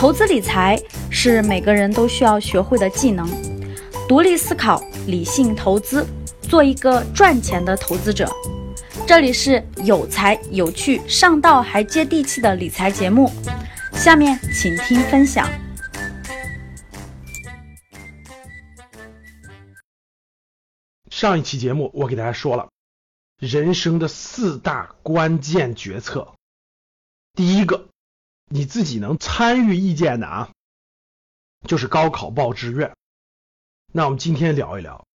投资理财是每个人都需要学会的技能，独立思考，理性投资，做一个赚钱的投资者。这里是有才有趣、上道还接地气的理财节目，下面请听分享。上一期节目我给大家说了人生的四大关键决策，第一个。你自己能参与意见的啊，就是高考报志愿。那我们今天聊一聊，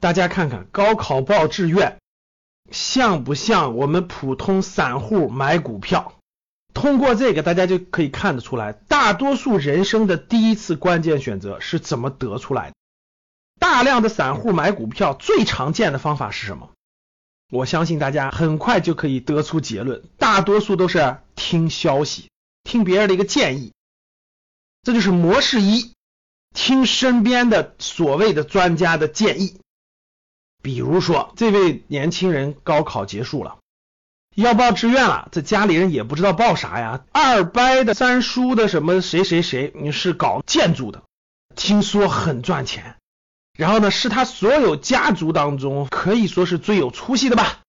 大家看看高考报志愿像不像我们普通散户买股票？通过这个，大家就可以看得出来，大多数人生的第一次关键选择是怎么得出来的。大量的散户买股票最常见的方法是什么？我相信大家很快就可以得出结论，大多数都是听消息。听别人的一个建议，这就是模式一。听身边的所谓的专家的建议，比如说这位年轻人高考结束了，要报志愿了，这家里人也不知道报啥呀。二伯的三叔的什么谁谁谁，你是搞建筑的，听说很赚钱，然后呢是他所有家族当中可以说是最有出息的吧。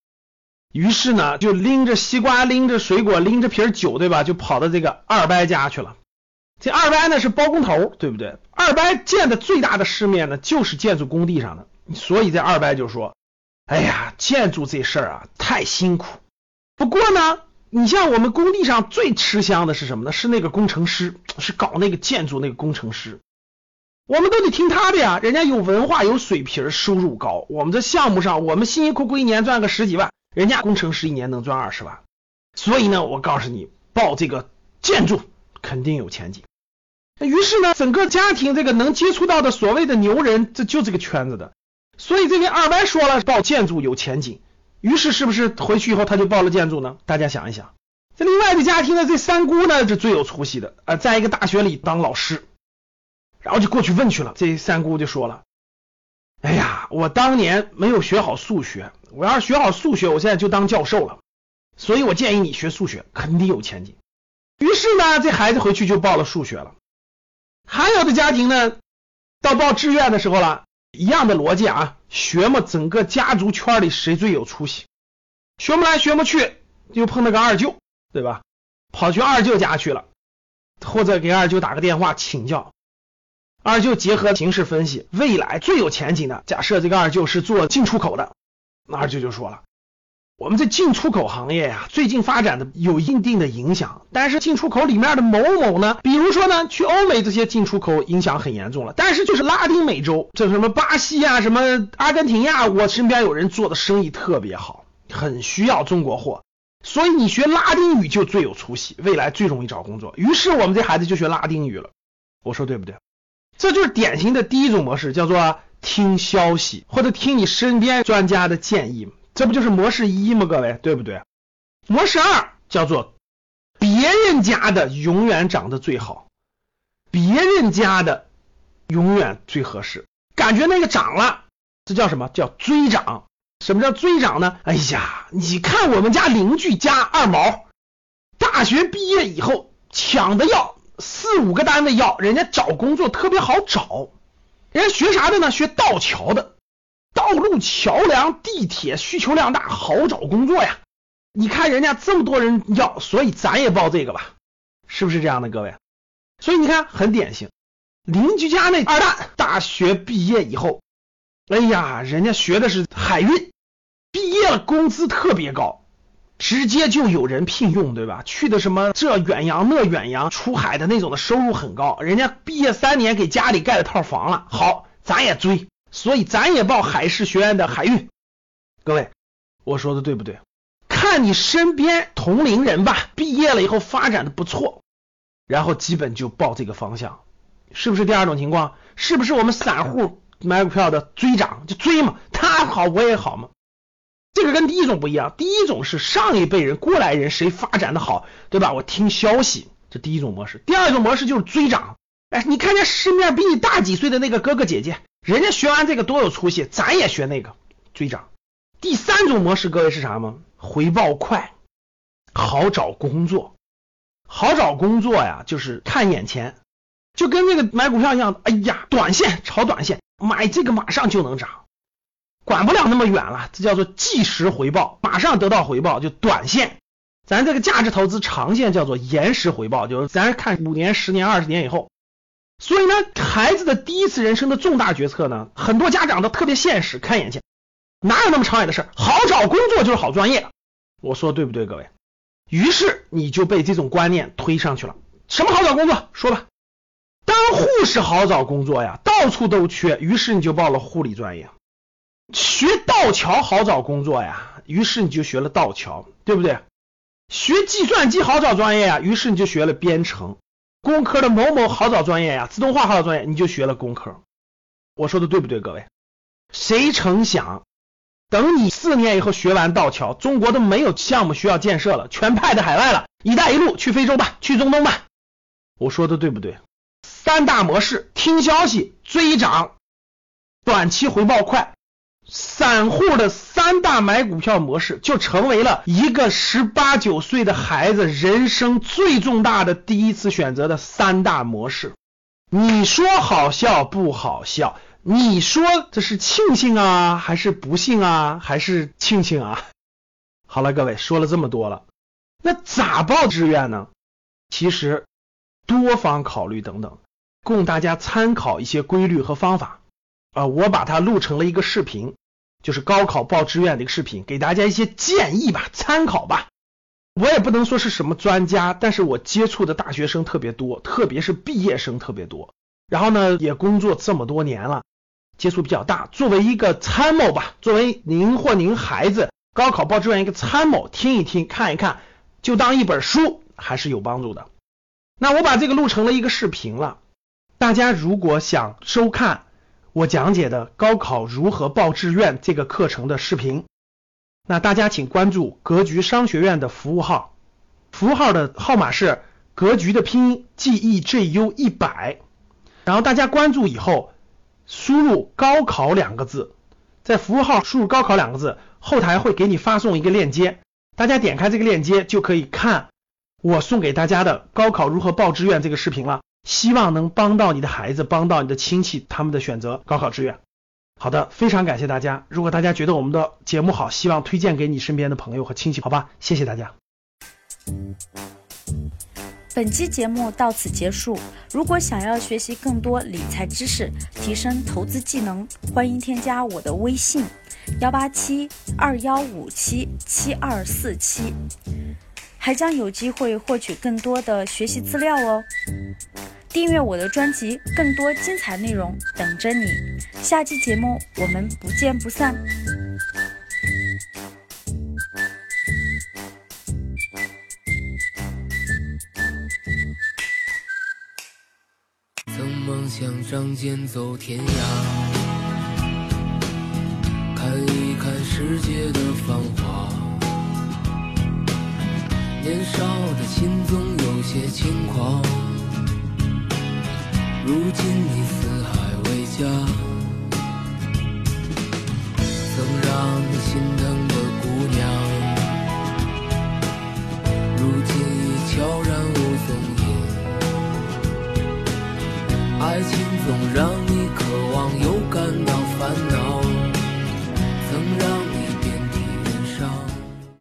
于是呢，就拎着西瓜，拎着水果，拎着瓶酒，对吧？就跑到这个二伯家去了。这二伯呢是包工头，对不对？二伯见的最大的世面呢，就是建筑工地上的。所以这二伯就说：“哎呀，建筑这事儿啊，太辛苦。不过呢，你像我们工地上最吃香的是什么呢？是那个工程师，是搞那个建筑那个工程师。我们都得听他的呀，人家有文化，有水平，收入高。我们这项目上，我们辛辛苦苦一年赚个十几万。”人家工程师一年能赚二十万，所以呢，我告诉你，报这个建筑肯定有前景。于是呢，整个家庭这个能接触到的所谓的牛人，这就这个圈子的。所以这位二伯说了，报建筑有前景。于是是不是回去以后他就报了建筑呢？大家想一想。这另外的家庭的，这三姑呢是最有出息的，呃，在一个大学里当老师，然后就过去问去了。这三姑就说了。哎呀，我当年没有学好数学，我要是学好数学，我现在就当教授了。所以我建议你学数学，肯定有前景。于是呢，这孩子回去就报了数学了。还有的家庭呢，到报志愿的时候了，一样的逻辑啊，学嘛，整个家族圈里谁最有出息？学不来学不去，就碰那个二舅，对吧？跑去二舅家去了，或者给二舅打个电话请教。二舅结合形势分析，未来最有前景的，假设这个二舅是做进出口的，那二舅就说了，我们这进出口行业呀，最近发展的有一定的影响，但是进出口里面的某某呢，比如说呢，去欧美这些进出口影响很严重了，但是就是拉丁美洲，这什么巴西啊，什么阿根廷呀，我身边有人做的生意特别好，很需要中国货，所以你学拉丁语就最有出息，未来最容易找工作。于是我们这孩子就学拉丁语了，我说对不对？这就是典型的第一种模式，叫做听消息或者听你身边专家的建议，这不就是模式一吗？各位，对不对？模式二叫做别人家的永远长得最好，别人家的永远最合适，感觉那个涨了，这叫什么叫追涨？什么叫追涨呢？哎呀，你看我们家邻居家二毛，大学毕业以后抢的要。四五个单位要，人家找工作特别好找，人家学啥的呢？学道桥的，道路桥梁、地铁需求量大，好找工作呀。你看人家这么多人要，所以咱也报这个吧，是不是这样的，各位？所以你看很典型，邻居家那二蛋大学毕业以后，哎呀，人家学的是海运，毕业了工资特别高。直接就有人聘用，对吧？去的什么这远洋那远洋出海的那种的收入很高，人家毕业三年给家里盖了套房了。好，咱也追，所以咱也报海事学院的海运。各位，我说的对不对？看你身边同龄人吧，毕业了以后发展的不错，然后基本就报这个方向，是不是第二种情况？是不是我们散户买股票的追涨就追嘛？他好我也好嘛？这个跟第一种不一样，第一种是上一辈人过来人谁发展的好，对吧？我听消息，这第一种模式。第二种模式就是追涨，哎，你看见市面比你大几岁的那个哥哥姐姐，人家学完这个多有出息，咱也学那个追涨。第三种模式，各位是啥吗？回报快，好找工作。好找工作呀，就是看眼前，就跟那个买股票一样，哎呀，短线炒短线，买这个马上就能涨，管不了那么远了，这叫做即时回报，马上得到回报就短线。咱这个价值投资长线叫做延时回报，就是咱看五年、十年、二十年以后。所以呢，孩子的第一次人生的重大决策呢，很多家长都特别现实，看眼前，哪有那么长远的事？好找工作就是好专业，我说对不对，各位？于是你就被这种观念推上去了。什么好找工作？说吧。当护士好找工作呀，到处都缺，于是你就报了护理专业。学道桥好找工作呀，于是你就学了道桥，对不对？学计算机好找专业呀，于是你就学了编程。工科的某某好找专业呀，自动化好找专业，你就学了工科。我说的对不对，各位？谁成想，等你四年以后学完道桥，中国都没有项目需要建设了，全派到海外了。一带一路去非洲吧，去中东吧。我说的对不对？三大模式：听消息、追涨、短期回报快。散户的三大买股票模式，就成为了一个十八九岁的孩子人生最重大的第一次选择的三大模式。你说好笑不好笑？你说这是庆幸啊，还是不幸啊，还是庆幸啊？好了，各位说了这么多了，那咋报志愿呢？其实多方考虑等等，供大家参考一些规律和方法啊，我把它录成了一个视频。就是高考报志愿的一个视频，给大家一些建议吧，参考吧。我也不能说是什么专家，但是我接触的大学生特别多，特别是毕业生特别多。然后呢，也工作这么多年了，接触比较大。作为一个参谋吧，作为您或您孩子高考报志愿一个参谋，听一听，看一看，就当一本书，还是有帮助的。那我把这个录成了一个视频了，大家如果想收看。我讲解的高考如何报志愿这个课程的视频，那大家请关注格局商学院的服务号，服务号的号码是格局的拼音 G E J U 一百，然后大家关注以后，输入高考两个字，在服务号输入高考两个字，后台会给你发送一个链接，大家点开这个链接就可以看我送给大家的高考如何报志愿这个视频了。希望能帮到你的孩子，帮到你的亲戚，他们的选择高考志愿。好的，非常感谢大家。如果大家觉得我们的节目好，希望推荐给你身边的朋友和亲戚，好吧？谢谢大家。本期节目到此结束。如果想要学习更多理财知识，提升投资技能，欢迎添加我的微信：幺八七二幺五七七二四七。还将有机会获取更多的学习资料哦！订阅我的专辑，更多精彩内容等着你。下期节目我们不见不散。曾梦想仗剑走天涯，看一看世界的繁华。年少的心总有些轻狂，如今你四海为家，